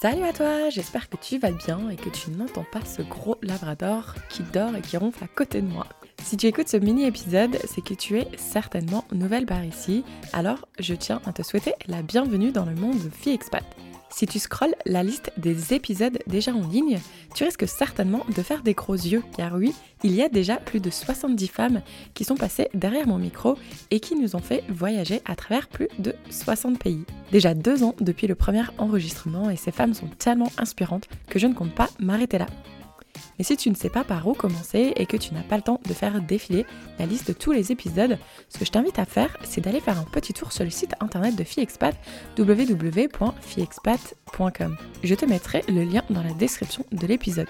Salut à toi, j'espère que tu vas bien et que tu n'entends pas ce gros labrador qui dort et qui ronfle à côté de moi. Si tu écoutes ce mini épisode, c'est que tu es certainement nouvelle par ici, alors je tiens à te souhaiter la bienvenue dans le monde de Fille Expat. Si tu scrolles la liste des épisodes déjà en ligne, tu risques certainement de faire des gros yeux, car oui, il y a déjà plus de 70 femmes qui sont passées derrière mon micro et qui nous ont fait voyager à travers plus de 60 pays. Déjà deux ans depuis le premier enregistrement et ces femmes sont tellement inspirantes que je ne compte pas m'arrêter là. Mais si tu ne sais pas par où commencer et que tu n'as pas le temps de faire défiler la liste de tous les épisodes, ce que je t'invite à faire, c'est d'aller faire un petit tour sur le site internet de FiExpat, www.fiexpat.com. Je te mettrai le lien dans la description de l'épisode.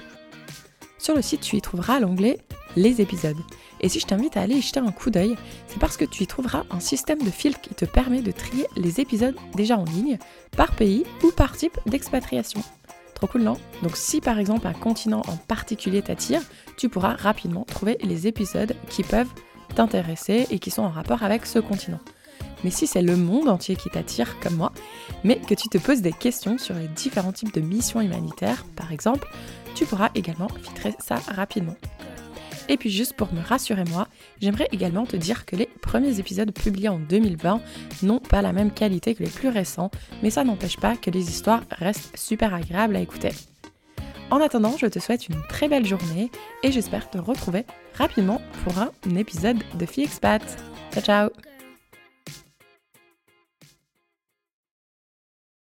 Sur le site, tu y trouveras l'onglet Les épisodes. Et si je t'invite à aller y jeter un coup d'œil, c'est parce que tu y trouveras un système de filtres qui te permet de trier les épisodes déjà en ligne par pays ou par type d'expatriation. Trop cool, non? Donc si par exemple un continent en particulier t'attire, tu pourras rapidement trouver les épisodes qui peuvent t'intéresser et qui sont en rapport avec ce continent. Mais si c'est le monde entier qui t'attire comme moi, mais que tu te poses des questions sur les différents types de missions humanitaires, par exemple, tu pourras également filtrer ça rapidement. Et puis juste pour me rassurer moi, j'aimerais également te dire que les premiers épisodes publiés en 2020 n'ont pas la même qualité que les plus récents, mais ça n'empêche pas que les histoires restent super agréables à écouter. En attendant, je te souhaite une très belle journée et j'espère te retrouver rapidement pour un épisode de Fille Expat. Ciao ciao